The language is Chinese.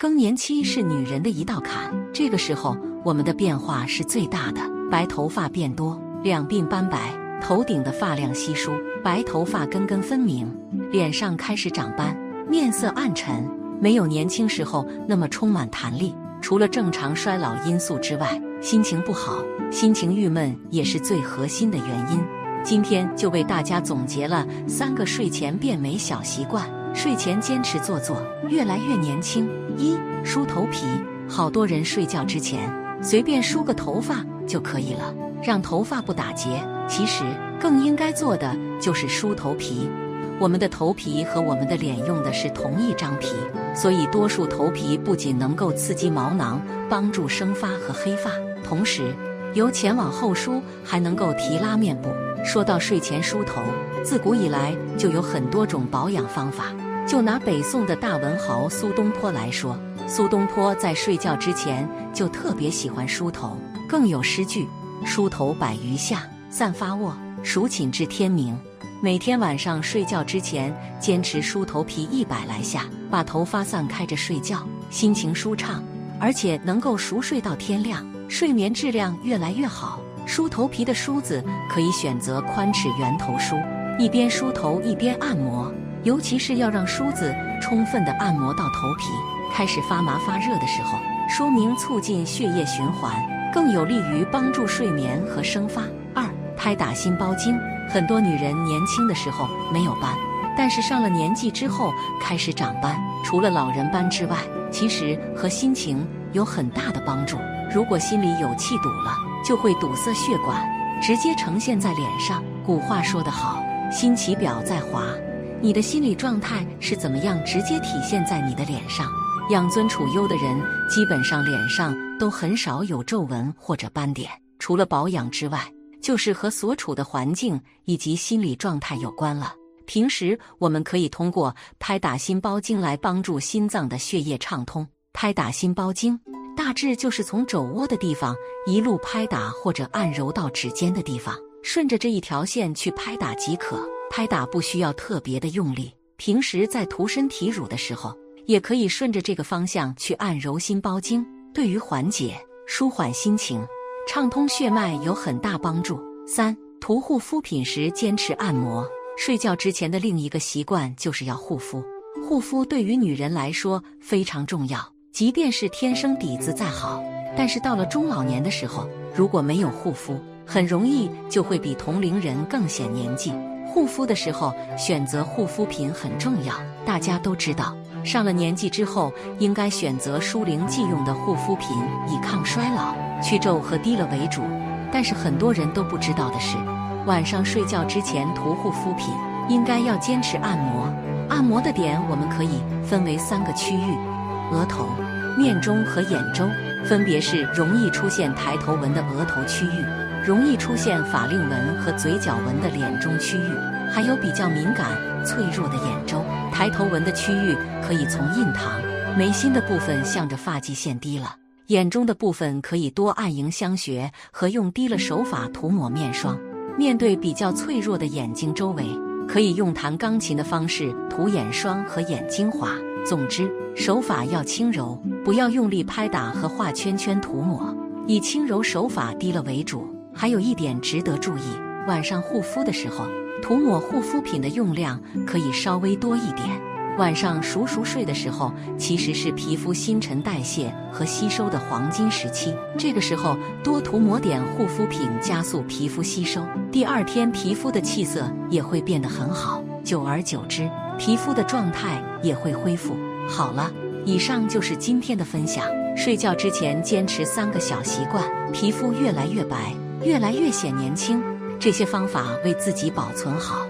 更年期是女人的一道坎，这个时候我们的变化是最大的，白头发变多，两鬓斑白，头顶的发量稀疏，白头发根根分明，脸上开始长斑，面色暗沉，没有年轻时候那么充满弹力。除了正常衰老因素之外，心情不好、心情郁闷也是最核心的原因。今天就为大家总结了三个睡前变美小习惯。睡前坚持做做，越来越年轻。一梳头皮，好多人睡觉之前随便梳个头发就可以了，让头发不打结。其实更应该做的就是梳头皮。我们的头皮和我们的脸用的是同一张皮，所以多数头皮不仅能够刺激毛囊，帮助生发和黑发，同时由前往后梳还能够提拉面部。说到睡前梳头，自古以来就有很多种保养方法。就拿北宋的大文豪苏东坡来说，苏东坡在睡觉之前就特别喜欢梳头，更有诗句：“梳头百余下，散发卧，数寝至天明。”每天晚上睡觉之前，坚持梳头皮一百来下，把头发散开着睡觉，心情舒畅，而且能够熟睡到天亮，睡眠质量越来越好。梳头皮的梳子可以选择宽齿圆头梳，一边梳头一边按摩，尤其是要让梳子充分的按摩到头皮开始发麻发热的时候，说明促进血液循环，更有利于帮助睡眠和生发。二、拍打心包经，很多女人年轻的时候没有斑，但是上了年纪之后开始长斑，除了老人斑之外，其实和心情有很大的帮助。如果心里有气堵了。就会堵塞血管，直接呈现在脸上。古话说得好，“心其表在华”，你的心理状态是怎么样，直接体现在你的脸上。养尊处优的人，基本上脸上都很少有皱纹或者斑点。除了保养之外，就是和所处的环境以及心理状态有关了。平时我们可以通过拍打心包经来帮助心脏的血液畅通。拍打心包经。大致就是从肘窝的地方一路拍打或者按揉到指尖的地方，顺着这一条线去拍打即可。拍打不需要特别的用力，平时在涂身体乳的时候，也可以顺着这个方向去按揉心包经，对于缓解、舒缓心情、畅通血脉有很大帮助。三、涂护肤品时坚持按摩。睡觉之前的另一个习惯就是要护肤，护肤对于女人来说非常重要。即便是天生底子再好，但是到了中老年的时候，如果没有护肤，很容易就会比同龄人更显年纪。护肤的时候选择护肤品很重要。大家都知道，上了年纪之后应该选择舒龄即用的护肤品，以抗衰老、去皱和滴了为主。但是很多人都不知道的是，晚上睡觉之前涂护肤品应该要坚持按摩。按摩的点我们可以分为三个区域。额头、面中和眼周，分别是容易出现抬头纹的额头区域，容易出现法令纹和嘴角纹的脸中区域，还有比较敏感、脆弱的眼周。抬头纹的区域可以从印堂、眉心的部分向着发际线滴了；眼中的部分可以多按迎香穴和用滴了手法涂抹面霜。面对比较脆弱的眼睛周围，可以用弹钢琴的方式涂眼霜和眼精华。总之，手法要轻柔，不要用力拍打和画圈圈涂抹，以轻柔手法滴了为主。还有一点值得注意，晚上护肤的时候，涂抹护肤品的用量可以稍微多一点。晚上熟熟睡的时候，其实是皮肤新陈代谢和吸收的黄金时期，这个时候多涂抹点护肤品，加速皮肤吸收，第二天皮肤的气色也会变得很好。久而久之，皮肤的状态也会恢复好了。以上就是今天的分享。睡觉之前坚持三个小习惯，皮肤越来越白，越来越显年轻。这些方法为自己保存好。